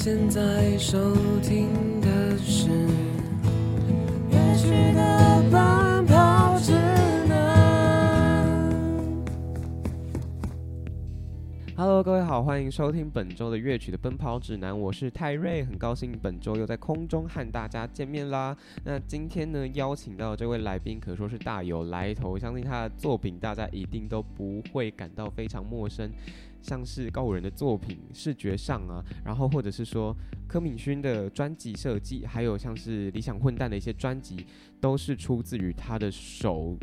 现在收听的是乐曲的奔跑指南。Hello，各位好，欢迎收听本周的乐曲的奔跑指南，我是泰瑞，很高兴本周又在空中和大家见面啦。那今天呢，邀请到这位来宾可说是大有来头，相信他的作品大家一定都不会感到非常陌生，像是高五人的作品视觉上啊，然后或者是说柯敏勋的专辑设计，还有像是理想混蛋的一些专辑，都是出自于他的手。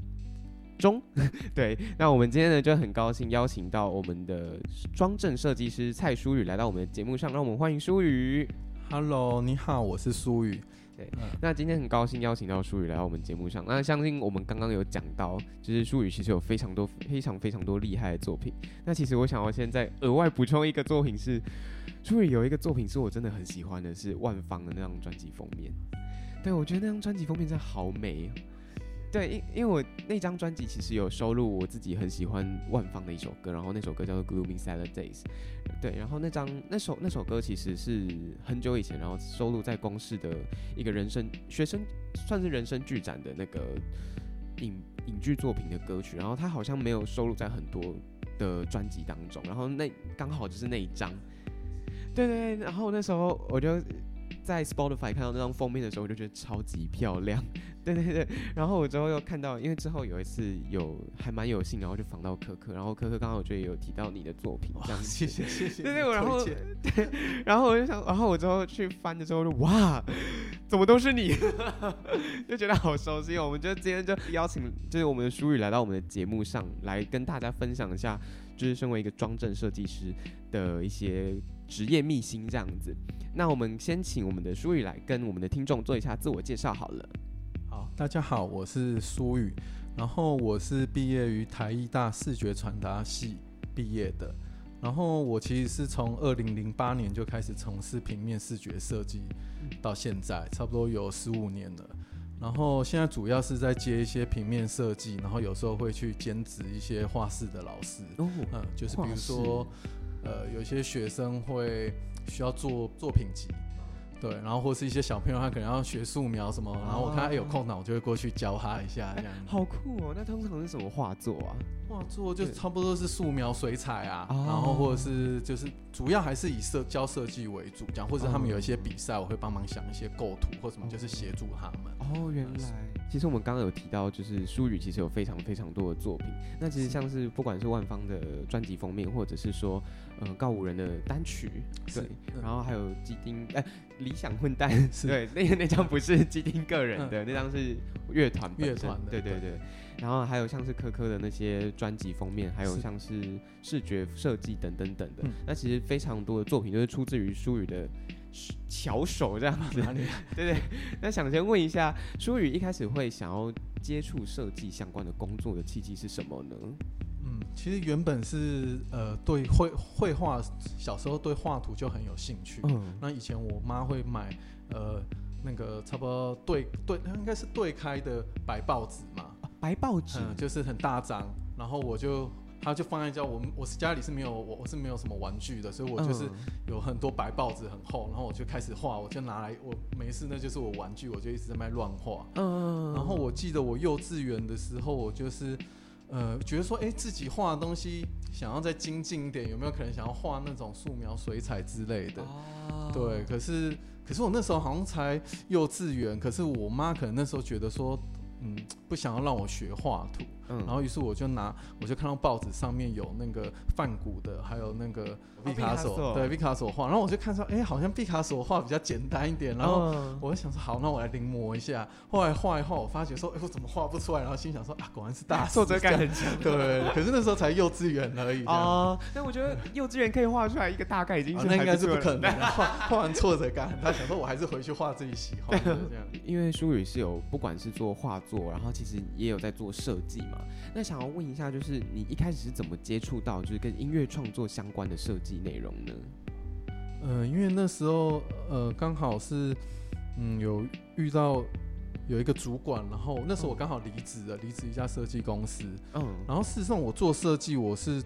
中，对，那我们今天呢就很高兴邀请到我们的装帧设计师蔡淑宇来到我们的节目上，让我们欢迎淑宇。Hello，你好，我是苏宇。对嗯那今天很高兴邀请到舒宇来到我们节目上。那相信我们刚刚有讲到，就是舒宇其实有非常多、非常非常多厉害的作品。那其实我想要现在额外补充一个作品是，舒宇有一个作品是我真的很喜欢的，是万芳的那张专辑封面。对，我觉得那张专辑封面真的好美。对，因因为我那张专辑其实有收录我自己很喜欢万芳的一首歌，然后那首歌叫做《Gloomy Salad Days》。对，然后那张那首那首歌其实是很久以前，然后收录在公视的一个人生学生算是人生剧展的那个影影剧作品的歌曲，然后它好像没有收录在很多的专辑当中，然后那刚好就是那一张。对对对，然后那时候我就在 Spotify 看到那张封面的时候，我就觉得超级漂亮。对 对对，然后我之后又看到，因为之后有一次有还蛮有幸，然后就访到可可，然后可可刚好就有提到你的作品，这样子。谢谢谢谢。对对我然后 对然后我就想，然后我之后去翻的时候就哇，怎么都是你，就觉得好熟悉哦。我们就今天就邀请，就是我们的舒宇来到我们的节目上来跟大家分享一下，就是身为一个装帧设计师的一些职业秘辛这样子。那我们先请我们的舒宇来跟我们的听众做一下自我介绍好了。好，大家好，我是苏宇，然后我是毕业于台艺大视觉传达系毕业的，然后我其实是从二零零八年就开始从事平面视觉设计，到现在差不多有十五年了。然后现在主要是在接一些平面设计，然后有时候会去兼职一些画室的老师，哦，嗯，就是比如说，呃，有一些学生会需要做作品集，对，然后或是一些小朋友他可能要学素描什么，然后我看他有空档，我就会过去教他一下这样。好酷哦！那通常是什么画作啊？画作就差不多是素描、水彩啊，哦然后或者是就是主要还是以设教设计为主，这样，或者他们有一些哦比赛，我会帮忙想一些构图或什么，就是协助他们。哦，原来，其实我们刚刚有提到，就是舒宇其实有非常非常多的作品。那其实像是不管是万方的专辑封面，或者是说，呃，告五人的单曲，对，嗯然后还有基丁，哎、理想混蛋，是对，那个那张不是基丁个人的，那张是乐团乐团的对对对对。然后还有像是科科的那些专辑封面，还有像是视觉设计等等等的，嗯那其实非常多的作品都是出自于舒宇的巧手这样子。对对，那想先问一下，舒宇一开始会想要接触设计相关的工作的契机是什么呢？嗯，其实原本是呃对绘绘画，小时候对画图就很有兴趣。嗯，那以前我妈会买呃那个差不多对对，应该是对开的白报纸嘛，白报纸，嗯，就是很大张，然后我就。它就放在家，我们我是家里是没有我我是没有什么玩具的，所以我就是嗯有很多白报纸很厚，然后我就开始画，我就拿来我没事那就是我玩具，我就一直在乱画。嗯，然后我记得我幼稚园的时候，我就是呃觉得说，哎，自己画的东西想要再精进一点，有没有可能想要画那种素描、水彩之类的？哦对，可是可是我那时候好像才幼稚园，可是我妈可能那时候觉得说，嗯，不想要让我学画图，嗯然后于是我就拿，我就看到报纸上面有那个梵谷的，还有那个毕卡索索，对，毕卡索画，然后我就看说，哎，好像毕卡索画比较简单一点，然后。嗯我就想说好，那我来临摹一下。后来画一画，我发觉说，哎、我怎么画不出来？然后心想说，啊，果然是大师挫折感很强。对，可是那时候才幼稚园而已。哦，哦，但我觉得幼稚园可以画出来一个大概已经是那应该是不可能。画画完挫折感，他想说我还是回去画自己喜欢的这样。因为舒宇是有不管是做画作，然后其实也有在做设计嘛。那想要问一下，就是你一开始是怎么接触到就是跟音乐创作相关的设计内容呢？呃，因为那时候呃刚好是嗯有遇到有一个主管，然后那时候我刚好离职了，离职一家设计公司。嗯，然后事实上我做设计，我是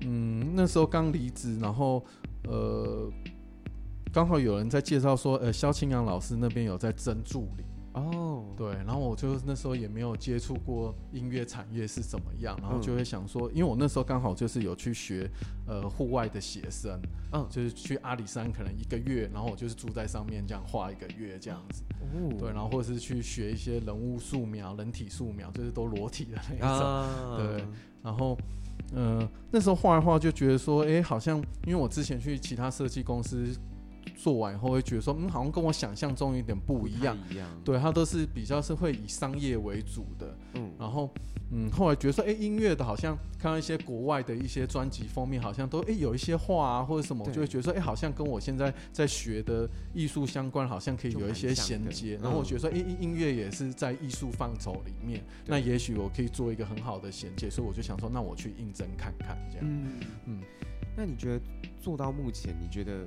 嗯那时候刚离职，然后呃刚好有人在介绍说，呃，萧清扬老师那边有在征助理，哦，对，然后我就那时候也没有接触过音乐产业是怎么样，然后嗯。就会想说，因为我那时候刚好就是有去学呃户外的写生，嗯，就是去阿里山可能一个月，然后我就是住在上面这样画一个月这样子，哦，对，然后或者是去学一些人物素描、人体素描，就是都裸体的那一种，啊，对然后。呃，那时候画一画就觉得说，哎、好像因为我之前去其他设计公司做完以后，会觉得说，嗯，好像跟我想象中有点不一样。一样，对，它都是比较是会以商业为主的。嗯，然后，嗯，后来觉得说，哎、音乐的好像看到一些国外的一些专辑封面，好像都哎、有一些画啊或者什么，我就会觉得说，哎、好像跟我现在在学的艺术相关，好像可以有一些衔接。嗯然后我觉得说，哎、音乐也是在艺术范畴里面，那也许我可以做一个很好的衔接，所以我就想说，那我去应征看看这样。嗯嗯嗯，那你觉得做到目前，你觉得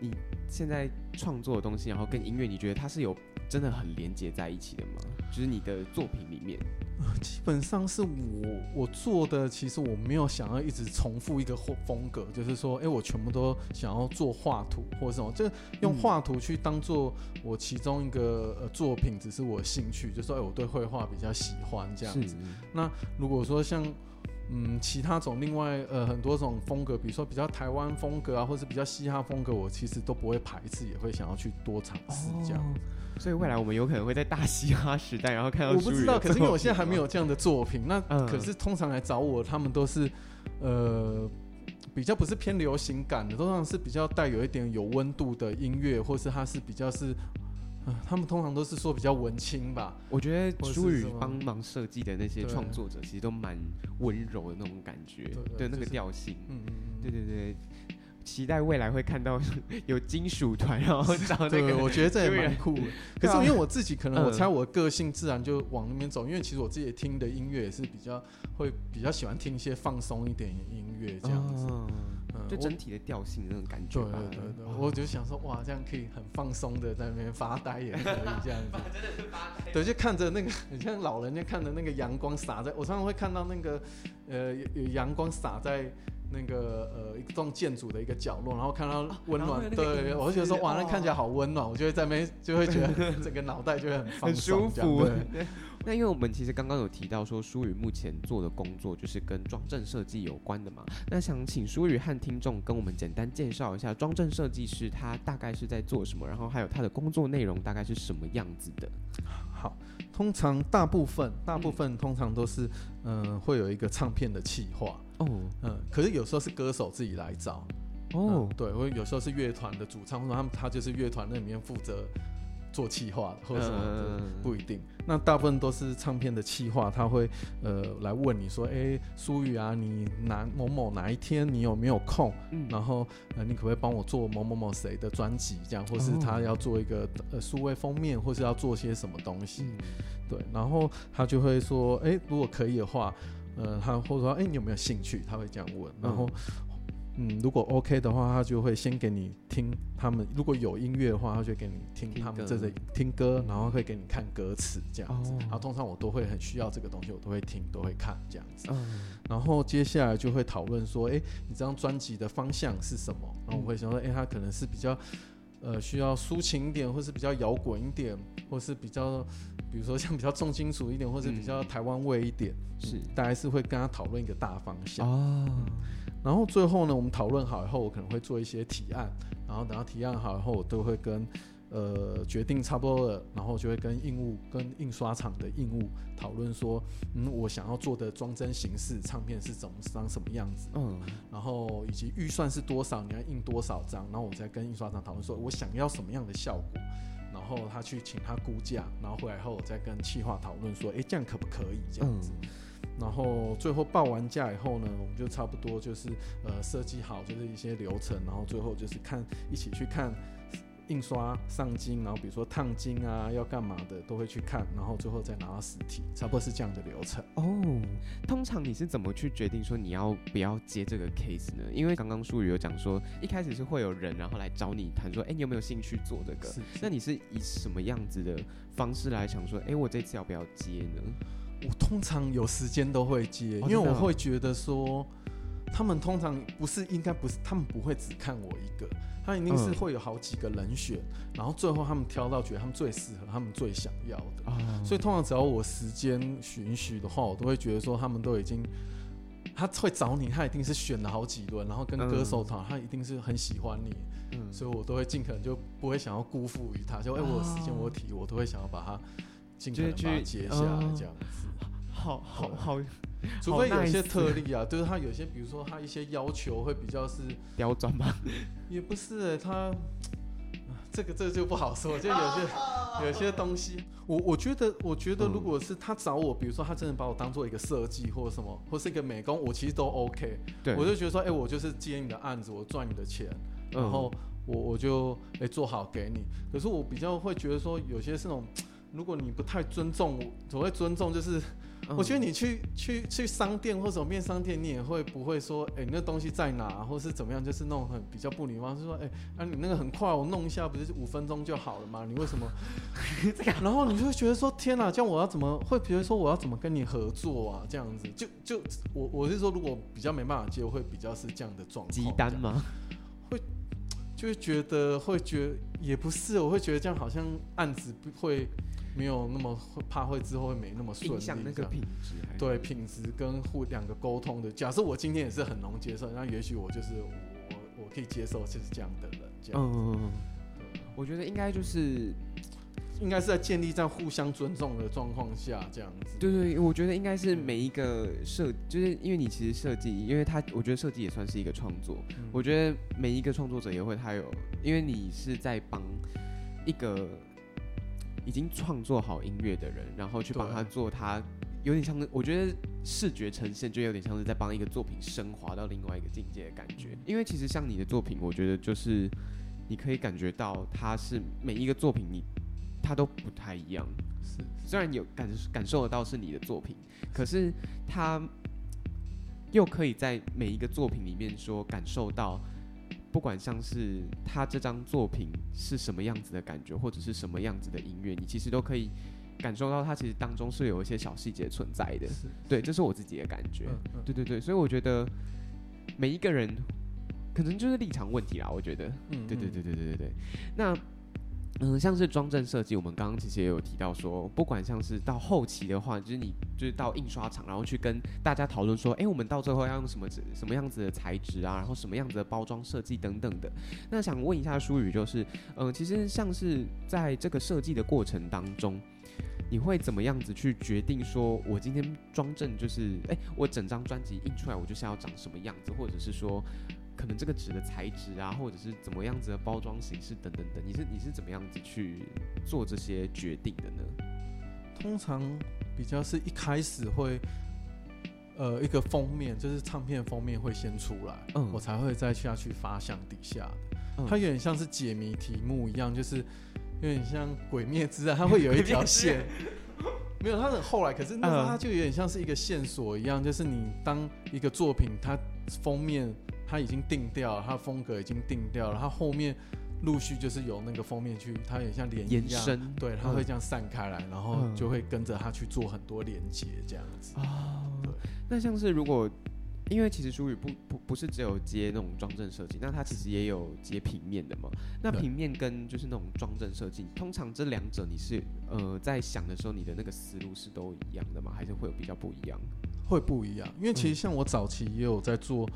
你现在创作的东西，然后跟音乐，你觉得它是有真的很连接在一起的吗？就是你的作品里面，基本上是我我做的，其实我没有想要一直重复一个风风格，就是说，哎、我全部都想要做画图或者什么，这用嗯画图去当做我其中一个呃作品，只是我兴趣，就说，哎、我对绘画比较喜欢这样子。那如果说像嗯其他种另外呃很多种风格，比如说比较台湾风格啊，或是比较嘻哈风格，我其实都不会排斥，也会想要去多尝试这样。哦所以未来我们有可能会在大嘻哈时代，然后看到我不知道，可是因为我现在还没有这样的作品，那嗯可是通常来找我，他们都是呃比较不是偏流行感的，通常是比较带有一点有温度的音乐，或是它是比较是。呃他们通常都是说比较文青吧，我觉得或是舒宇帮忙设计的那些创作者，其实都蛮温柔的那种感觉，对那个调性，嗯嗯嗯，对对对。期待未来会看到 有金属团，然后 找那对，个我觉得这也就蛮酷的。可对啊是因为我自己可能，我嗯猜我的个性自然就往那边走，因为其实我自己听的音乐也是比较会比较喜欢听一些放松一点的音乐这样子。哦嗯我就整体的调性那种感觉对吧。对对对，哦我就想说，哇，这样可以很放松的在那边发呆也可以这样子。对，就看着那个，很像老人家看着那个阳光洒在，我常常会看到那个，呃，有有阳光洒在那个呃一栋建筑的一个角落，然后看到温暖，对，我就觉得说，哇，那看起来哦好温暖，我就会在那边 就会觉得 整个脑袋就会很放很舒服对。那因为我们其实刚刚有提到说，舒宇目前做的工作就是跟装帧设计有关的嘛。那想请舒宇和听众跟我们简单介绍一下装帧设计师他大概是在做什么，然后还有他的工作内容大概是什么样子的。好，通常大部分大部分通常都是，嗯、会有一个唱片的企划，哦。嗯，可是有时候是歌手自己来找，哦。嗯，对，或者有时候是乐团的主唱，或者他们他就是乐团那里面负责做企划的，或者什么的，嗯不一定。那大部分都是唱片的企划，他会呃来问你说，哎、苏雨啊，你哪某某哪一天你有没有空？嗯。然后呃，你可不可以帮我做某某某谁的专辑？这样，或是他哦要做一个呃数位封面，或是要做些什么东西？嗯。对，然后他就会说，哎、如果可以的话，呃，他或者说，哎、你有没有兴趣？他会这样问，然后。嗯，如果 OK 的话，他就会先给你听他们。如果有音乐的话，他就给你听他们这个听歌，然后会给你看歌词这样子。哦然后通常我都会很需要这个东西，我都会听，都会看这样子。嗯然后接下来就会讨论说，哎，你这张专辑的方向是什么？然后我会想说，哎，他可能是比较呃需要抒情一点，或是比较摇滚一点，或是比较比如说像比较重金属一点，或是比较台湾味一点，是嗯大概是会跟他讨论一个大方向。哦然后最后呢，我们讨论好以后，我可能会做一些提案，然后等到提案好以后，我都会跟呃决定差不多了，然后就会跟印务、跟印刷厂的印务讨论说，嗯，我想要做的装帧形式，唱片是怎么张什么样子，嗯。然后以及预算是多少，你要印多少张，然后我再跟印刷厂讨论说，我想要什么样的效果。然后他去请他估价，然后回来后我再跟企划讨论说，哎，这样可不可以？这样子？嗯。然后最后报完价以后呢，我们就差不多就是呃设计好就是一些流程，然后最后就是看一起去看印刷上金，然后比如说烫金啊要干嘛的都会去看，然后最后再拿到实体，差不多是这样的流程。哦，通常你是怎么去决定说你要不要接这个 case 呢？因为刚刚舒宇有讲说，一开始是会有人然后来找你谈说，哎，你有没有兴趣做这个？是那你是以什么样子的方式来想说，哎，我这次要不要接呢？我通常有时间都会接，因为我会觉得说，他们通常不是应该不是，他们不会只看我一个，他一定是嗯。会有好几个人选，然后最后他们挑到觉得他们最适合、他们最想要的。啊，所以通常只要我时间允许的话，我都会觉得说他们都已经，他会找你，他一定是选了好几轮，然后跟歌手讨，他一定是很喜欢你，嗯。所以我都会尽可能就不会想要辜负于他，就哎、我有时间哦。我有题，我都会想要把它尽可能把它去接下这样子。好好好。除非有一些特例啊，就是他有些，比如说他一些要求会比较是，刁钻吧？也不是、欸、他，啊这个这个就不好说，就有些有些东西，我我觉得我觉得嗯。如果是他找我，比如说他真的把我当做一个设计或者什么，或是一个美工，我其实都 OK，对，我就觉得说，哎、我就是接你的案子，我赚你的钱，然嗯后我我就哎、做好给你。可是我比较会觉得说，有些是那种，如果你不太尊重我，所谓尊重就是。嗯我觉得你去去去商店或者面商店，你也会不会说，哎、你那东西在哪，或是怎么样，就是那种很比较不礼貌，是说，哎、啊，你那个很快，我弄一下，不是五分钟就好了吗？你为什么？然后你就会觉得说，天哪，这样我要怎么会比如说我要怎么跟你合作啊？这样子，就就我我是说，如果比较没办法接，会比较是这样的状况。鸡单吗？会就会觉得会觉得也不是，我会觉得这样好像案子不会没有那么会怕会之后会没那么顺利，影响那个品质，对品质跟互两个沟通的。假设我今天也是很能接受，那也许我就是我我可以接受就是这样的人，这样、嗯我觉得应该就是应该是在建立在互相尊重的状况下这样子。对对，我觉得应该是每一个设，就是因为你其实设计，因为他我觉得设计也算是一个创作。嗯我觉得每一个创作者也会他有，因为你是在帮一个已经创作好音乐的人，然后去帮他做他。有点像，我觉得视觉呈现就有点像是在帮一个作品升华到另外一个境界的感觉。因为其实像你的作品，我觉得就是你可以感觉到它是每一个作品你它都不太一样。是虽然有感感受得到是你的作品，可是他又可以在每一个作品里面说感受到，不管像是他这张作品是什么样子的感觉，或者是什么样子的音乐，你其实都可以感受到它其实当中是有一些小细节存在的。对，这是我自己的感觉。嗯嗯对对对，所以我觉得每一个人可能就是立场问题啦。我觉得，嗯对对对对对对对。那嗯，像是装帧设计，我们刚刚其实也有提到说，不管像是到后期的话，就是你就是到印刷厂，然后去跟大家讨论说，哎，我们到最后要用什么纸什么样子的材质啊，然后什么样子的包装设计等等的。那想问一下舒宇，就是嗯，其实像是在这个设计的过程当中。你会怎么样子去决定说，我今天装帧就是，哎、我整张专辑印出来，我就是要长什么样子，或者是说，可能这个纸的材质啊，或者是怎么样子的包装形式等等等，你是你是怎么样子去做这些决定的呢？通常比较是一开始会，呃，一个封面就是唱片封面会先出来，嗯我才会再下去发向底下它有点像是解谜题目一样，就是有点像《鬼灭之刃》，它会有一条线。没有，它很后来，可是那它就有点像是一个线索一样，就是你当一个作品它封面它已经定掉了，它的风格已经定掉了，它后面陆续就是由那个封面去，它有点像涟漪一样，延伸对，它嗯会这样散开来，然后嗯就会跟着它去做很多连接，这样子。哦对，那像是如果，因为其实舒宇不不不是只有接那种装帧设计，那它其实也有接平面的嘛。那平面跟就是那种装帧设计，通常这两者你是呃在想的时候，你的那个思路是都一样的吗？还是会有比较不一样？会不一样，因为其实嗯。像我早期也有在做，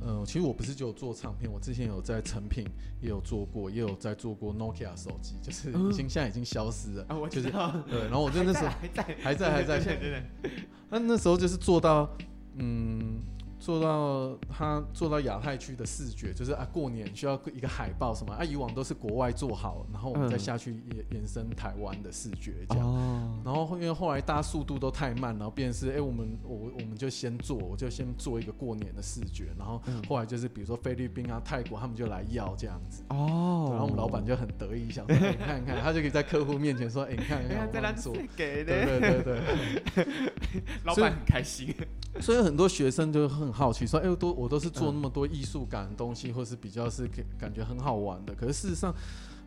呃，其实我不是只有做唱片，我之前有在成品也有做过，也有在做过 Nokia 手机，就是嗯。已经、现在已经消失了。啊，我就是道，对，然后我就那时候还在还在还在，对对对，那那时候就是做到，嗯，做到他做到亚太区的视觉，就是啊过年需要一个海报什么啊，以往都是国外做好，然后我们再嗯。下去延延伸台湾的视觉这样。哦，然后因为后来大家速度都太慢，然后变成是哎、我们我我们就先做，我就先做一个过年的视觉，然后嗯。后来就是比如说菲律宾啊、泰国他们就来要这样子，哦。然后我们老板就很得意，想说、哎你看你看，他就可以在客户面前说，哎、你看你看你看 我帮你做，给对的，对对对，所以老板很开心。所以很多学生就很好奇说，哎、我都我都是做嗯那么多艺术感的东西，或是比较是给感觉很好玩的，可是事实上。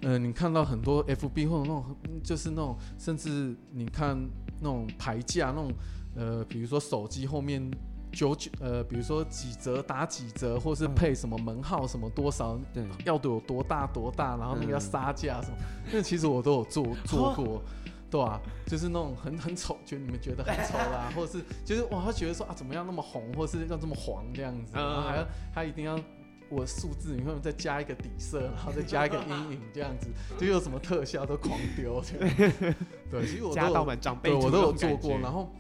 呃，你看到很多 FB 或者那种，嗯就是那种，甚至你看那种牌价那种，呃，比如说手机后面九九呃，比如说几折打几折，或是嗯配什么门号什么多少，对，要有多大多大，然后那个要嗯杀价什么，那其实我都有做做过。对啊，就是那种很很丑，就你们觉得很丑啦，或者是就是哇，他觉得说啊，怎么样那么红，或是要这么黄这样子，嗯然后还要他一定要我数字，你会再加一个底色，然后再加一个阴影这样子，就有什么特效都狂丢。对，其实我都有长辈对，我都有做过。然后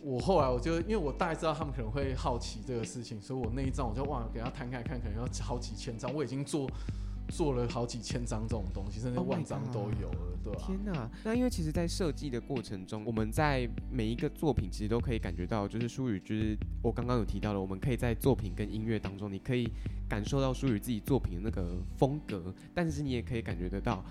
我后来我就因为我大概知道他们可能会好奇这个事情，所以我那一张我就忘了给他摊开看，可能要好几千张，我已经做做了好几千张这种东西，甚至 Oh 万张都有了，对吧、天呐，那因为其实，在设计的过程中，我们在每一个作品其实都可以感觉到，就是舒宇，就是我刚刚有提到的，我们可以在作品跟音乐当中，你可以感受到舒宇自己作品的那个风格，但是你也可以感觉得到，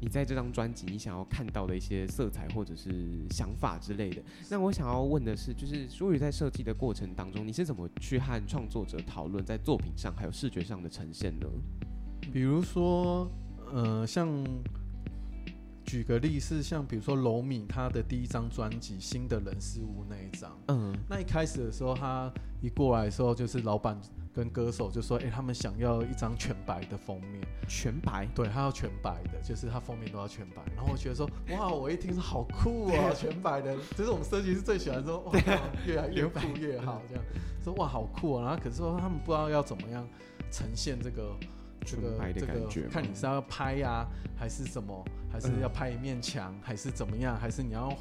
你在这张专辑你想要看到的一些色彩或者是想法之类的。那我想要问的是，就是舒宇在设计的过程当中，你是怎么去和创作者讨论在作品上还有视觉上的呈现呢？比如说，呃，像举个例是像比如说楼米他的第一张专辑《新的人事物》那一张，嗯，那一开始的时候，他一过来的时候，就是老板跟歌手就说：“哎、他们想要一张全白的封面，全白，对他要全白的，就是他封面都要全白。”然后我觉得说：“哇，我一听说好酷哦，全白的，这是我们设计师最喜欢说，哇，越来越酷越好，这样。说哇好酷哦。”然后可是说他们不知道要怎么样呈现这个。这个这个看你是要拍呀、还是什么，还是嗯要拍一面墙，还是怎么样，还是你要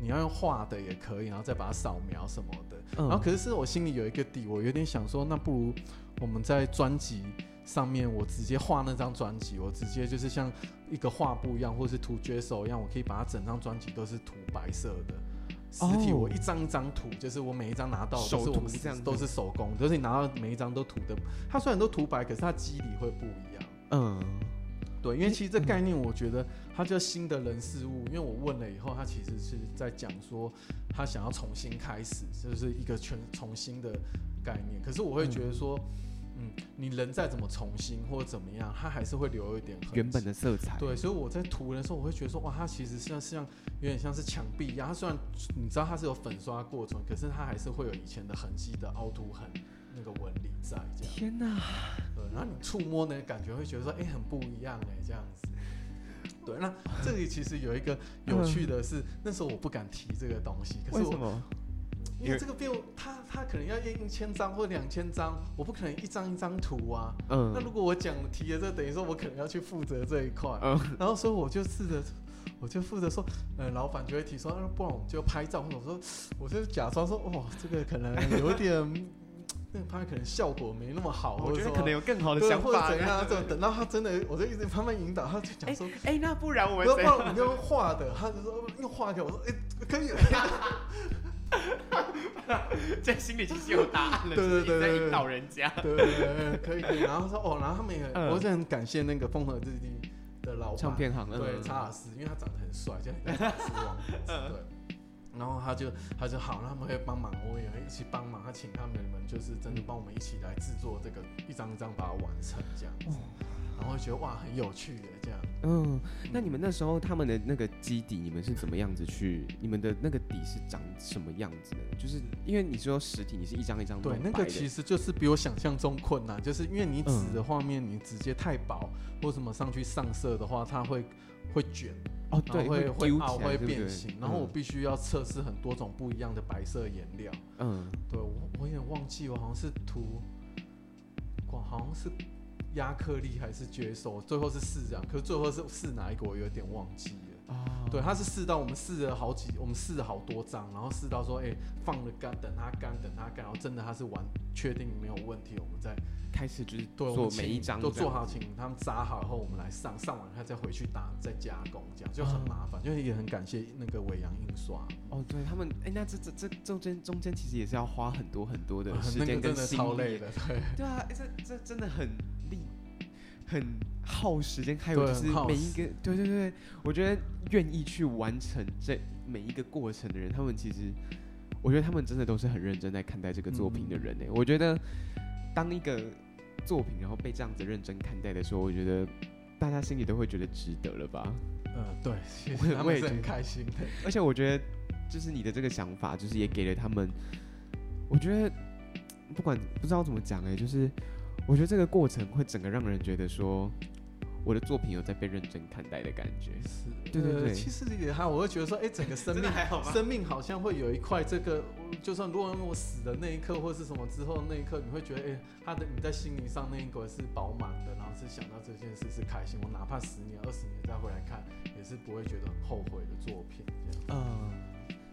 你要用画的也可以，然后再把它扫描什么的。嗯然后可是是我心里有一个底，我有点想说，那不如我们在专辑上面，我直接画那张专辑，我直接就是像一个画布一样，或是涂绝手一样，我可以把它整张专辑都是涂白色的。实体哦我一张一张涂，就是我每一张拿到都是我们涂这样都是手工，就是你拿到每一张都涂的，它虽然都涂白，可是它肌理会不一样。嗯，对，因为其实这概念，我觉得它叫新的人事物。因为我问了以后，他其实是在讲说，他想要重新开始，就是一个全重新的概念。可是我会觉得说，嗯，你人再怎么重新或者怎么样，它还是会留一点原本的色彩，对，所以我在涂的时候，我会觉得说，哇，它其实像像有点像是墙壁一样。它虽然你知道它是有粉刷过程，可是它还是会有以前的痕迹的凹凸痕那个纹理在这样。天哪，对，然后你触摸呢感觉会觉得说，哎、很不一样哎、这样子。对，那这里其实有一个有趣的是，那时候我不敢提这个东西，可是我为什么？因为这个变他他可能要印一千张或两千张，我不可能一张一张涂啊。嗯那如果我讲提了这，等于说我可能要去负责这一块，嗯然后所以我就试着。我就负责说，呃，老板就会提说，啊不然我们就拍照。或者我说，我就假装说，哇，这个可能有点，那个拍可能效果没那么好，我觉得可能有更好的，想法怎样，就等到他真的，我就一直慢慢引导，他就讲说，哎、那不然我们不要不？然我们用画的，他就说用画给我说，哎、可以，在心里其实有答案了，对对对在引导人家。对对对对，可以可以。然后说哦，然后他们也，嗯我是很感谢那个风和日丽的老板，唱片行嗯对查尔斯，因为他长得很帅，就很像查尔斯王对。然后他就他就好，那他们会帮忙，我也会一起帮忙。他请他们们就是真的帮我们一起来制作这个一张一张把它完成这样子，然后会觉得哇很有趣的这样。嗯，那你们那时候他们的那个基底，你们是怎么样子去？你们的那个底是长什么样子的？就是因为你说实体，你是一张一张对，那个其实就是比我想象中困难，就是因为你纸嗯的画面你直接太薄，或什么上去上色的话，它会会卷，哦，对，会会丢凹，会变形，然后我嗯必须要测试很多种不一样的白色颜料。嗯对我我有点忘记，我好像是涂，哇，好像是亚克力还是绝手，最后是试这样，可是最后是试哪一个我有点忘记了。哦，对，它是试到我们试了好几，我们试了好多张，然后试到说，哎、放了干，等它干，等它干，然后真的它是完确定没有问题，我们再开始就是对做每一张都做好，请他们扎好以后，我们来上，上完它再回去打，再加工，这样就很哦麻烦，就是也很感谢那个伟阳印刷，哦，对他们，哎，那这这这中间中间其实也是要花很多很多的 时间跟个真的超累的，对。对啊，欸这这真的很力，很耗时间，还有就是每一个，对对对，我觉得愿意去完成这每一个过程的人，他们其实，我觉得他们真的都是很认真在看待这个作品的人呢。我觉得当一个作品然后被这样子认真看待的时候，我觉得大家心里都会觉得值得了吧。嗯，对，其我也觉得开心的。而且我觉得，就是你的这个想法，就是也给了他们，我觉得不管不知道怎么讲哎、就是我觉得这个过程会整个让人觉得说，我的作品有在被认真看待的感觉。是，对对对呃其实也还，我会觉得说，哎、整个生命还好生命好像会有一块这个，就算如果我死的那一刻或是什么之后那一刻，你会觉得，哎、他的你在心灵上那一个是饱满的，然后是想到这件事是开心。我哪怕十年、二十年再回来看，也是不会觉得很后悔的作品。这样，嗯，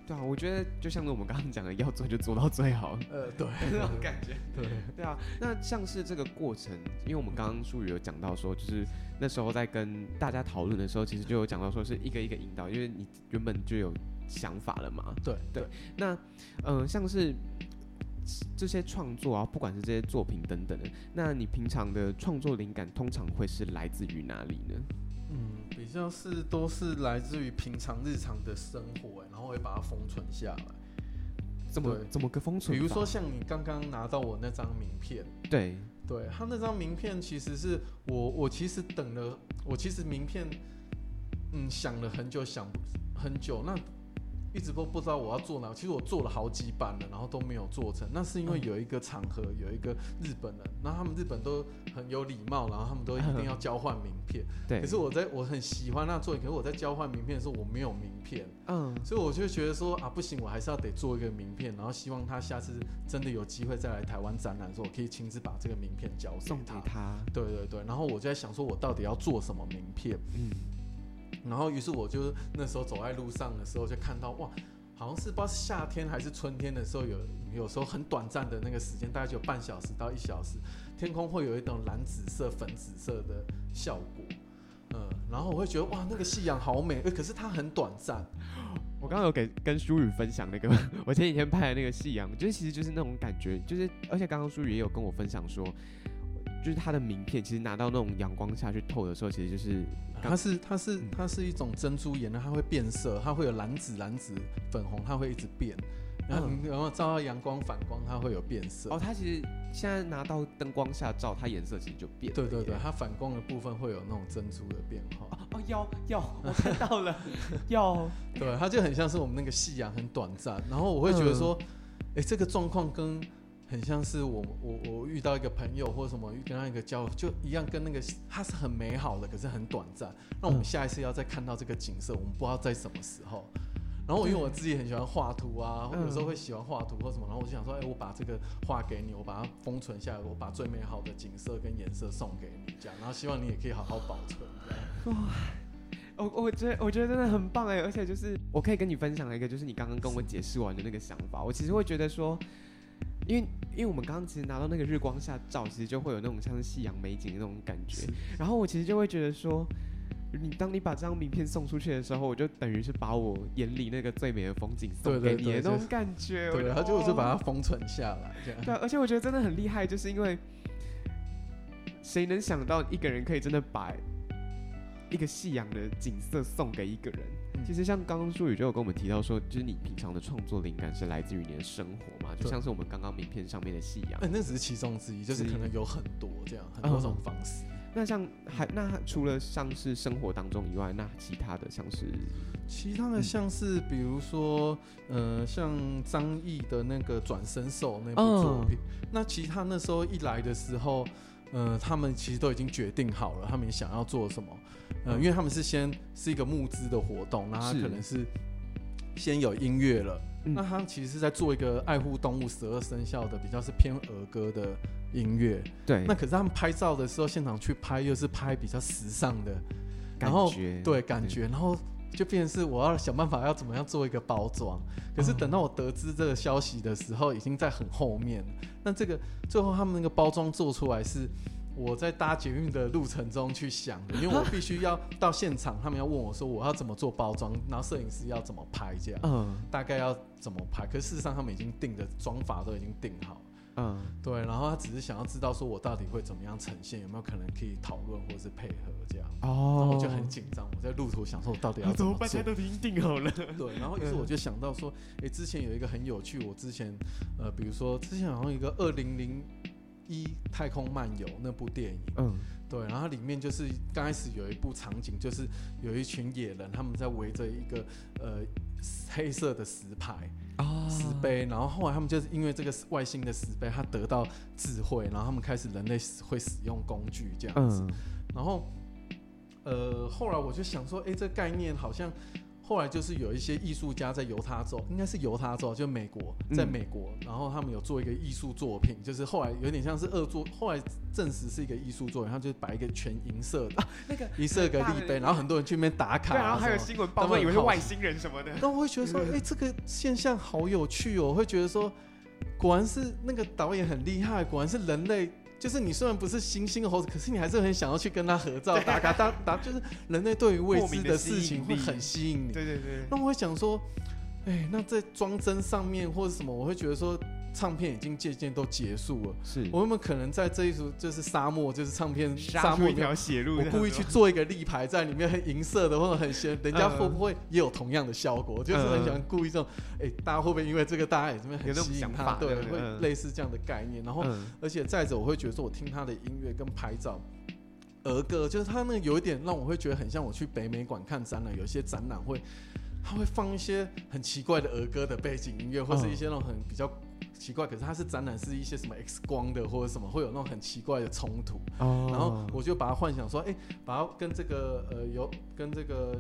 对啊，我觉得就像我们刚刚讲的，要做就做到最好。呃，对，那种感觉，对，对啊，那像是这个过程，因为我们刚刚术语有讲到说，就是那时候在跟大家讨论的时候，其实就有讲到说是一个一个引导，因为你原本就有想法了嘛。对，对那嗯、呃像是这些创作啊，不管是这些作品等等的，那你平常的创作灵感通常会是来自于哪里呢？嗯，比较是都是来自于平常日常的生活，会把它封存下来。怎么对怎么个封存？比如说像你刚刚拿到我那张名片，对，对他那张名片，其实是我我其实等了，我其实名片，嗯，想了很久，想很久，那一直都不知道我要做哪。其实我做了好几版了，然后都没有做成。那是因为嗯有一个场合，有一个日本人，然后他们日本都很有礼貌，然后他们都一定要交换名片。对，可是我在我很喜欢那作品，可是我在交换名片的时候我没有名片，嗯所以我就觉得说啊，不行，我还是要得做一个名片，然后希望他下次真的有机会再来台湾展览的时候，我可以亲自把这个名片交给送给他。他，对对对，然后我就在想说，我到底要做什么名片？嗯，然后于是我就那时候走在路上的时候，就看到哇，好像是不知道是夏天还是春天的时候，有有时候很短暂的那个时间，大概就有半小时到一小时，天空会有一种蓝紫色、粉紫色的效果。嗯，然后我会觉得哇，那个夕阳好美，可是它很短暂。我刚刚有给跟舒宇分享那个，我前几天拍的那个夕阳，就是其实就是那种感觉，就是而且刚刚舒宇也有跟我分享说，就是它的名片其实拿到那种阳光下去透的时候，其实就是它是它是嗯它是一种珍珠颜料，它会变色，它会有蓝紫、蓝紫、粉红，它会一直变。然后然后照到阳光反光，它会有变色。哦，它其实现在拿到灯光下照，它颜色其实就变。对对对，它反光的部分会有那种珍珠的变化。哦哦有有，我看到了，要，对，它就很像是我们那个夕阳很短暂，然后我会觉得说，哎、这个状况跟很像是我我我遇到一个朋友或什么跟他一个交就一样，跟那个它是很美好的，可是很短暂。那我们嗯下一次要再看到这个景色，我们不知道在什么时候。然后我因为我自己很喜欢画图啊，或有时候会喜欢画图或什么，然后我就想说，哎、我把这个画给你，我把它封存下来，我把最美好的景色跟颜色送给你，这样，然后希望你也可以好好保存。这样 我我觉得我觉得真的很棒哎，而且就是我可以跟你分享一个，就是你刚刚跟我解释完的那个想法，我其实会觉得说。因为，因为我们刚刚其实拿到那个日光下照，其实就会有那种像是夕阳美景的那种感觉。然后我其实就会觉得说，你当你把这张名片送出去的时候，我就等于是把我眼里那个最美的风景送给你的对那种感觉。我对，然后就我就把它哦封存下来，这样。对啊，而且我觉得真的很厉害，就是因为谁能想到一个人可以真的把一个夕阳的景色送给一个人？嗯。其实像刚刚舒宇就有跟我们提到说，就是你平常的创作灵感是来自于你的生活嘛，就像是我们刚刚名片上面的夕阳哎、。那只是其中之一，就是可能有很多这样，很多种方式。那像还那除了像是生活当中以外，那其他的像是其他的像是比如说，呃，像张译的那个《转身兽》那部作品，那其他那时候一来的时候，呃，他们其实都已经决定好了，他们想要做什么，呃，嗯因为他们是先是一个募资的活动，那他可能是先有音乐了，嗯那他其实是在做一个爱护动物十二生肖的比较是偏儿歌的音乐，对那可是他们拍照的时候，现场去拍又是拍比较时尚的，然后感觉对感觉，然后就变成是我要想办法要怎么样做一个包装。可是等到我得知这个消息的时候，已经在很后面了。那这个最后他们那个包装做出来是。我在搭捷运的路程中去想的，因为我必须要到现场，他们要问我说我要怎么做包装，然后摄影师要怎么拍，这样嗯大概要怎么拍。可是事实上他们已经定的装法都已经定好，嗯，对，然后他只是想要知道说我到底会怎么样呈现，有没有可能可以讨论或是配合这样。然哦后我就很紧张，我在路途想说我到底要啊怎么办？怎么做现在。都已经定好了。对，然后于是我就想到说，诶，之前有一个很有趣，我之前呃，比如说之前好像有一个二零零一太空漫游那部电影，嗯对，然后它里面就是刚开始有一部场景，就是有一群野人，他们在围着一个呃黑色的石牌啊石碑，然后后来他们就是因为这个外星的石碑，他得到智慧，然后他们开始人类会使用工具这样子，嗯然后呃后来我就想说，哎，这概念好像。后来就是有一些艺术家在犹他州，应该是犹他州，就美国，在嗯美国，然后他们有做一个艺术作品，就是后来有点像是恶作，后来证实是一个艺术作品，他就摆一个全银色的，那个 银色的立碑，然后很多人去那边打卡、对，啊，然后还有新闻报说以为是外星人什么的。那我会觉得说，哎、这个现象好有趣哦，我会觉得说，果然是那个导演很厉害，果然是人类。就是你虽然不是猩猩猴子，可是你还是很想要去跟他合照、打卡、打打，就是人类对于未知的事情会很吸引你。对对对，那我会想说，哎、那在装帧上面或者什么，我会觉得说，唱片已经渐渐都结束了，是我有没有可能在这一组就是沙漠，就是唱片沙漠一条血路我故意去做一个立牌在里面，很银色的或者很鲜，人家嗯会不会也有同样的效果？我就是很想故意这种，哎、大家会不会因为这个，大家也这边很吸引他？对，会类似这样的概念。然后，嗯而且再者，我会觉得说，我听他的音乐跟拍照。儿歌就是他那个有一点让我会觉得很像我去北美馆看展览，有些展览会他会放一些很奇怪的儿歌的背景音乐，或是一些那种很比较奇怪，可是它是展览是一些什么 X 光的或者什么，会有那种很奇怪的冲突。哦然后我就把它幻想说，哎、把它跟这个呃有跟这个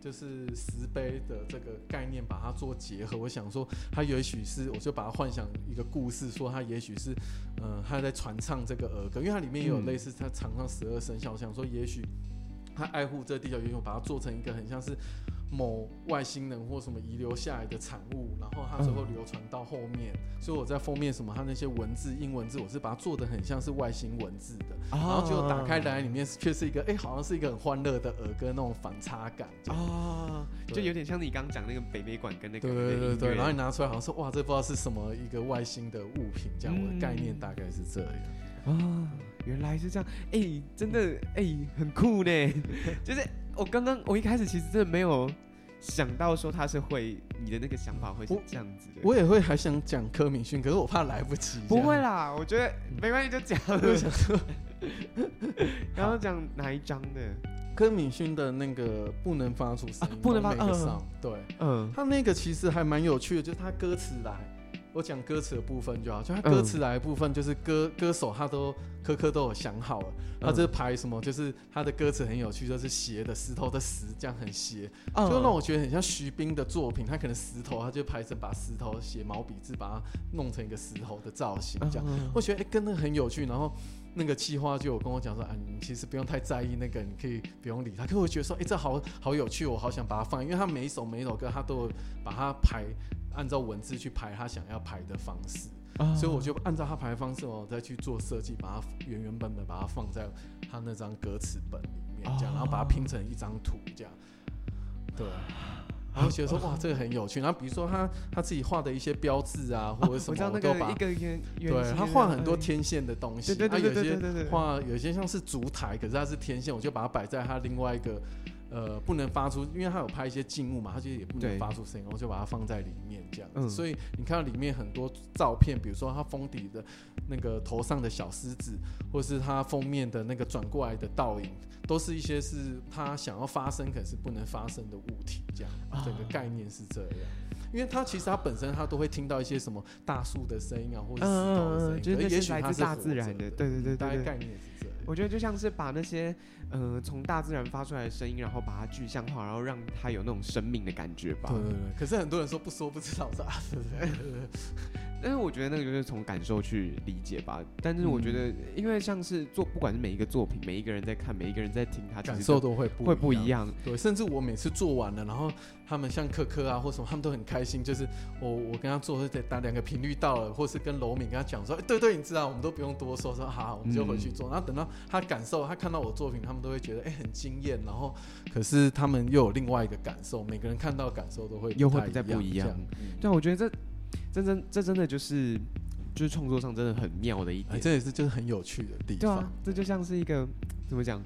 就是石碑的这个概念把它做结合。我想说，它也许是，我就把它幻想一个故事，说它也许是，嗯，他在传唱这个儿歌，因为它里面也有嗯类似他唱唱十二生肖。我想说，也许他爱护这地球，也许我把它做成一个很像是。某外星人或什么遗留下来的产物，然后它最后嗯流传到后面，所以我在封面什么，它那些文字英文字，我是把它做的很像是外星文字的，然然后结果打开来，里面却是一个，哎、好像是一个很欢乐的儿歌那种反差感。啊哦，就有点像你刚刚讲那个北美馆跟那个对。对对对，然后你拿出来好像说，哇，这不知道是什么一个外星的物品，这样、我的概念大概是这样。啊，原来是这样，哎，真的哎，很酷呢。就是我刚刚我一开始其实真的没有想到说他是会你的那个想法会是这样子的。我也会还想讲柯敏勋，可是我怕来不及。不会，啦，我觉得没关系，就讲。我想说，然后讲哪一张的？柯敏勋的那个不能发出声音、啊不能发嗯对嗯他那个其实还蛮有趣的，就是他歌词来。我讲歌词的部分就好，就他歌词来的部分，就是歌、歌手他都科科都有想好了，他这排什么，就是他的歌词很有趣，就是斜的石头的石，这样很斜，嗯就让我觉得很像徐冰的作品，他可能石头，他就排成把石头写毛笔字，把它弄成一个石头的造型，这样，嗯我觉得哎、跟那个很有趣，然后。那个企划就有跟我讲说，啊，你其实不用太在意那个，你可以不用理他。可我觉得说，哎、这好好有趣，我好想把它放，因为他每一首每一首歌，他都有把它排，按照文字去排他想要排的方式。啊所以我就按照他排的方式，我再去做设计，把它原原本本把它放在他那张歌词本里面，这样，然后把它拼成一张图，这样。对。然后觉得说哇，这个很有趣。然后比如说他他自己画的一些标志啊，或者什么，我知道那都把个一个圆圆对他画很多嗯天线的东西，他有些画有些像是烛台，可是它是天线，我就把它摆在他另外一个呃不能发出，因为他有拍一些静物嘛，他其实也不能发出声音，我就把它放在里面这样子。嗯所以你看到里面很多照片，比如说他封底的那个头上的小狮子，或是他封面的那个转过来的倒影。都是一些是他想要发生，可是不能发生的物体，这样啊整个概念是这样。因为他其实他本身他都会听到一些什么大树的声音啊，或者石头的声音，也许他是大自然的对对大概概念。我觉得就像是把那些呃从大自然发出来的声音，然后把它具象化，然后让它有那种生命的感觉吧。对对对，可是很多人说不说不知道，我说啊，对对对但是我觉得那个就是从感受去理解吧。但是我觉得，因为像是做，不管是每一个作品，每一个人在看，每一个人在听，他感受都会不会不一样。对，甚至我每次做完了，然后他们像科科啊或什么，他们都很开心。就是我我跟他做，得打两个频率到了，或是跟楼敏跟他讲说，哎，对对，你知道，我们都不用多说，说好，我们就回去嗯做。然后等到他感受，他看到我作品，他们都会觉得哎很惊艳。然后可是他们又有另外一个感受，每个人看到感受都会又会比较不一一样对啊，我觉得这这真这真的就是就是创作上真的很妙的一哎，点。这也是就是很有趣的地方。对啊，这就像是一个怎么讲，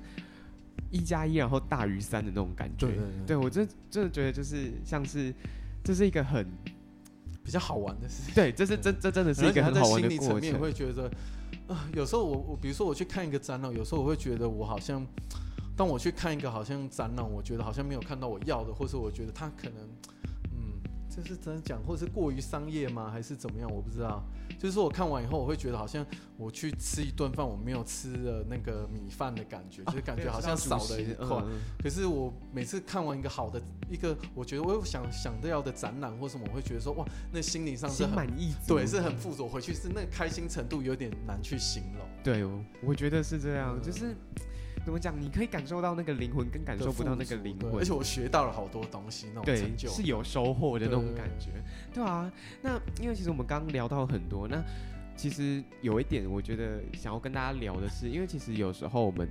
一加一然后大于三的那种感觉。对对对对我真真的觉得就是像是这是一个很比较好玩的事情。对，这是这这真的是一而且他在个很好玩心理层面的过程。会觉得，啊、有时候我我比如说我去看一个展览，有时候我会觉得我好像，当我去看一个好像展览，我觉得好像没有看到我要的，或是我觉得他可能，嗯，这是真的讲，或是过于商业吗，还是怎么样？我不知道。就是说我看完以后，我会觉得好像我去吃一顿饭，我没有吃了那个米饭的感觉，就是感觉好像少了一块。嗯可是我每次看完一个好的一个，我觉得我有想想要的展览或什么，我会觉得说哇，那心理上是心很满意足。对，是很富足。回去是那个开心程度有点难去形容。对，我我觉得是这样，嗯就是怎么讲，你可以感受到那个灵魂，跟感受不到那个灵魂而且。我学到了好多东西，那种对成，就是有收获的那种感觉，对啊。那因为其实我们刚刚聊到很多，那其实有一点我觉得想要跟大家聊的是，因为其实有时候我们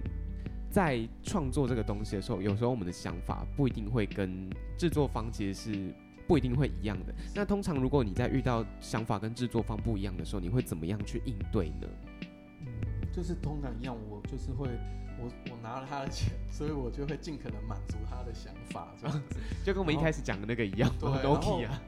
在创作这个东西的时候，有时候我们的想法不一定会跟制作方其实是不一定会一样的。那通常如果你在遇到想法跟制作方不一样的时候，你会怎么样去应对呢？嗯，就是通常一样，我就是会。我我拿了他的钱，所以我就会尽可能满足他的想法，这样子。就跟我们一开始讲的那个一样对 然 n o 后 k 啊，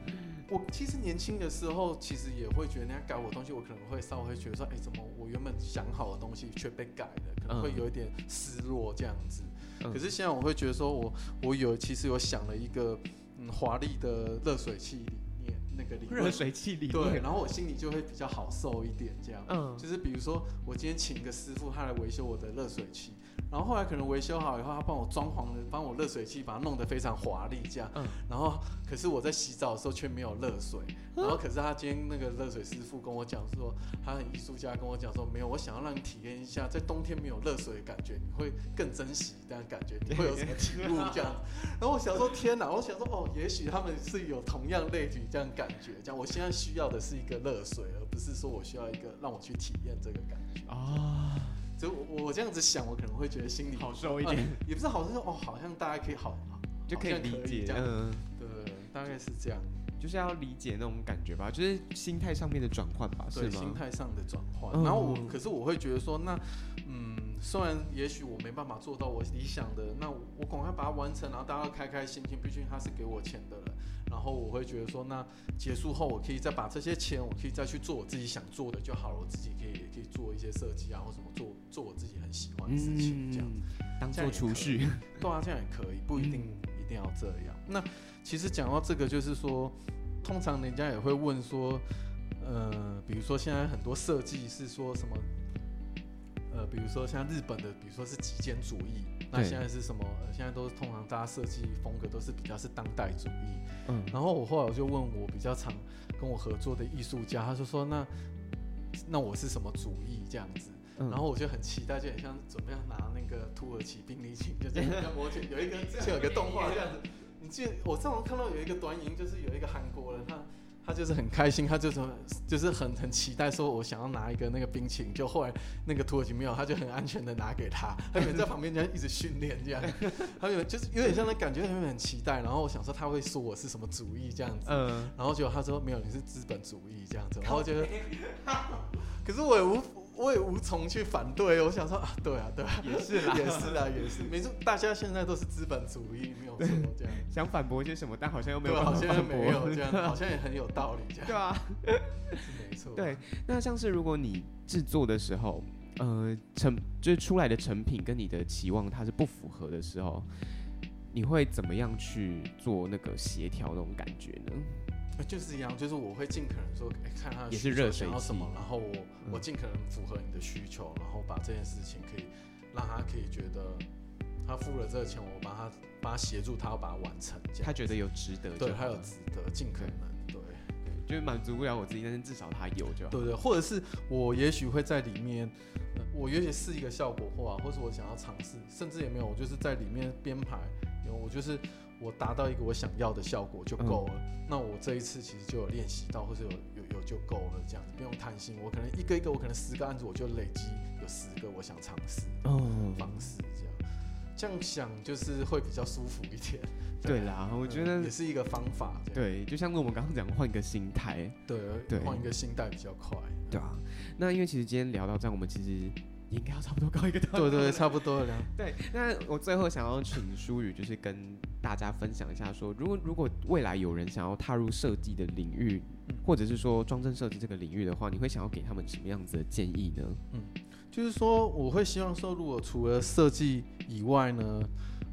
我其实年轻的时候，其实也会觉得人家改我东西，我可能会稍微觉得说，哎、怎么我原本想好的东西却被改了，可能会嗯有一点失落这样子。嗯可是现在我会觉得说我我有其实有想了一个嗯华丽的热水器理念，那个理论热水器里对，面，然后我心里就会比较好受一点这样。嗯，就是比如说，我今天请一个师傅，他来维修我的热水器，然后后来可能维修好以后，他帮我装潢的，帮我热水器把它弄得非常华丽这样。嗯然后可是我在洗澡的时候却没有热水，然后可是他今天那个热水师傅跟我讲说，他很艺术家跟我讲说，没有，我想要让你体验一下在冬天没有热水的感觉，你会更珍惜这样感觉，你会有什么体悟这样。然后我想说，天哪！我想说，哦，也许他们是有同样类举这样感觉，这样我现在需要的是一个热水，而不是说我需要一个让我去体验这个感觉。啊，所以我我这样子想，我可能会觉得心里好受一点，呃也不是好受，哦，好像大家可以好，就可以理解，这样，嗯，对，大概是这样。就是要理解那种感觉吧，就是心态上面的转换吧，是对？心态上的转换。嗯然后我，可是我会觉得说，那嗯，虽然也许我没办法做到我理想的，那我我赶快把它完成，然后大家都开开心心，毕竟他是给我钱的人。然后我会觉得说，那结束后我可以再把这些钱，我可以再去做我自己想做的就好了。我自己可以可以做一些设计啊，或什么做做我自己很喜欢的事情，这样。嗯，当做储蓄，对啊，这样也可以，不一定、一定要这样。那其实讲到这个，就是说，通常人家也会问说，呃，比如说现在很多设计是说什么，呃，比如说像日本的，比如说是极简主义，那对现在是什么？呃，现在都是通常大家设计风格都是比较是当代主义。嗯，然后我后来我就问我比较常跟我合作的艺术家，他就说那那我是什么主义这样子？嗯然后我就很期待，就很像准备要拿那个土耳其冰淇淋，就这样像摩天有一个 之前有一个动画这样子。你记得我上网看到有一个短影，就是有一个韩国人，他他就是很开心，他就是就是很很期待，说我想要拿一个那个冰淇淋，就后来那个土耳其没有，他就很安全的拿给他，他有在旁边这样一直训练这样，他有就是有点像那感觉，他有点很期待，然后我想说他会说我是什么主义这样子，嗯，然后结果他说没有，你是资本主义这样子，然后觉得，可是我也无我也无从去反对，我想说啊，对啊，对啊，也是啦。也是啊，也是，没错，大家现在都是资本主义，没有错，这样，想反驳些什么，但好像又没有办好像没有这样，好像也很有道理，这样，对啊，是没错，对，那像是如果你制作的时候，呃，成就是出来的成品跟你的期望它是不符合的时候，你会怎么样去做那个协调那种感觉呢？就是一样，就是我会尽可能说，哎、看他的也是需求热水器想要什么，然后我、我嗯尽可能符合你的需求，然后把这件事情可以让他可以觉得他付了这个钱，我帮他帮他协助他要把它完成，这样他觉得有值得对他有值得，尽可能对对就是满足不了我自己，但是至少他有就好。对对，或者是我也许会在里面，呃我也许是一个效果化，或是我想要尝试，甚至也没有，我就是在里面编排，有我就是我达到一个我想要的效果就够了。那我这一次其实就有练习到，或者有有有就够了，这样子不用贪心。我可能一个一个，我可能十个案子我就累积有十个我想尝试的哦，方式，这样这样想就是会比较舒服一点。对啦，我觉得嗯也是一个方法。对，就像我们刚刚讲，换一个心态，对对换一个心态比较快。对啊。那因为其实今天聊到这样，我们其实你应该要差不多高一个段落。对对，差不多了。对，那我最后想要请舒宇，就是跟大家分享一下说如果如果未来有人想要踏入设计的领域，或者是说装帧设计这个领域的话，你会想要给他们什么样子的建议呢？嗯就是说，我会希望说，如果除了设计以外呢，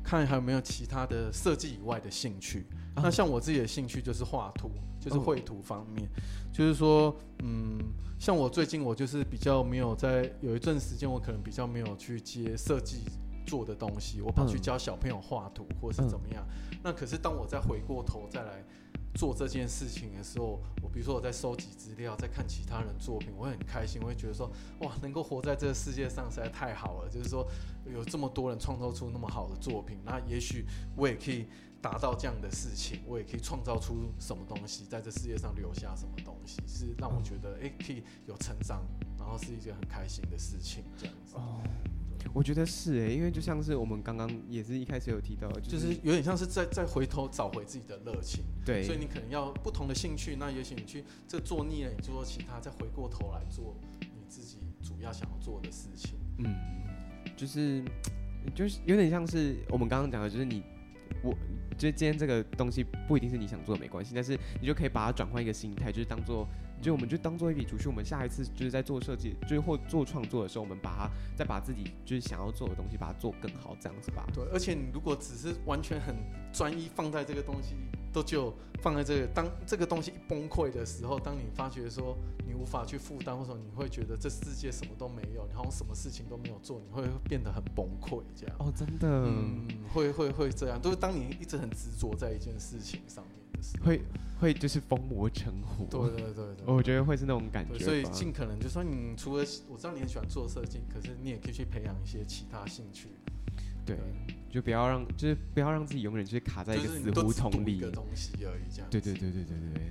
看还有没有其他的设计以外的兴趣。啊那像我自己的兴趣就是画图，就是哦绘图方面。就是说，嗯，像我最近我就是比较没有在有一段时间，我可能比较没有去接设计做的东西，我跑去嗯教小朋友画图或是怎么样。那可是当我再回过头再来做这件事情的时候，我比如说我在收集资料，在看其他人作品，我会很开心，我会觉得说，哇，能够活在这个世界上实在太好了。就是说，有这么多人创造出那么好的作品，那也许我也可以达到这样的事情，我也可以创造出什么东西，在这世界上留下什么东西，是让我觉得，哎、可以有成长，然后是一件很开心的事情，这样子。哦，我觉得是诶，因为就像是我们刚刚也是一开始有提到的，就、就是是有点像是在再回头找回自己的热情，对，所以你可能要不同的兴趣，那也许你去这做腻了，你做其他，再回过头来做你自己主要想要做的事情。嗯，就是就是有点像是我们刚刚讲的，就是你我。就今天这个东西不一定是你想做的没关系，但是你就可以把它转换一个心态，就是当做，就我们就当做一笔储蓄。我们下一次就是在做设计，就是或做创作的时候，我们把它再把自己就是想要做的东西，把它做更好，这样子吧。对，而且你如果只是完全很专一放在这个东西，都就放在这个，当这个东西一崩溃的时候，当你发觉说你无法去负担，或者你会觉得这世界什么都没有，你好像什么事情都没有做，你会变得很崩溃，这样。哦，真的，嗯，会会会这样，都是当你一直很执着在一件事情上面的时候，会会就是疯魔成虎。对对对对。我觉得会是那种感觉。所以尽可能就说，你除了我知道你很喜欢做设计，可是你也可以去培养一些其他兴趣。对，就不要让就是不要让自己永远就是卡在一个死胡同里只读一。个东西而已，这样。对对对对对对对。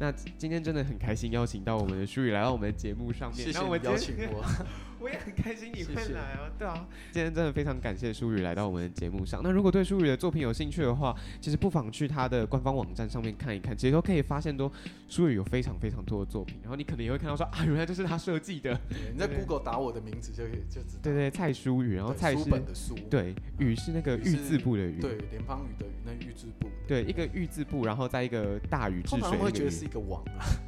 那今天真的很开心邀请到我们的舒宇来到我们的节目上面，谢谢邀请我。我也很开心你会来哦，对啊，今天真的非常感谢舒宇来到我们的节目上。那如果对舒宇的作品有兴趣的话，其实不妨去他的官方网站上面看一看，其实都可以发现多舒宇有非常非常多的作品，然后你可能也会看到说啊，原来这是他设计的，你在 Google 打我的名字就可以就知道。对对，蔡舒宇，然后蔡是本的书，对宇是那个玉字部的宇，对，连方语的雨，那玉字部。对，一个玉字部，然后在一个大禹治通常水那个禹会觉得是一个网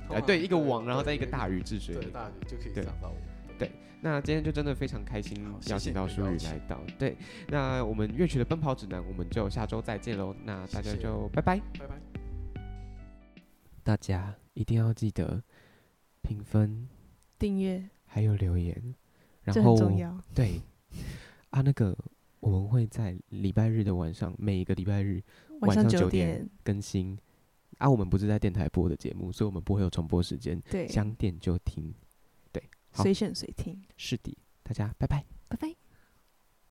啊。对，一个网，然后对在一个大禹治水。对大禹就可以对找到我。对那今天就真的非常开心邀请到舒宇来到，对，那我们乐曲的奔跑指南，我们就下周再见喽，那大家就拜拜。拜拜。大家一定要记得评分，订阅还有留言，然后重要。对啊，那个我们会在礼拜日的晚上，每一个礼拜日晚上上九点点，更新。啊，我们不是在电台播的节目，所以我们不会有重播时间，对，想点就听。随选随听，是的，大家拜拜。拜拜。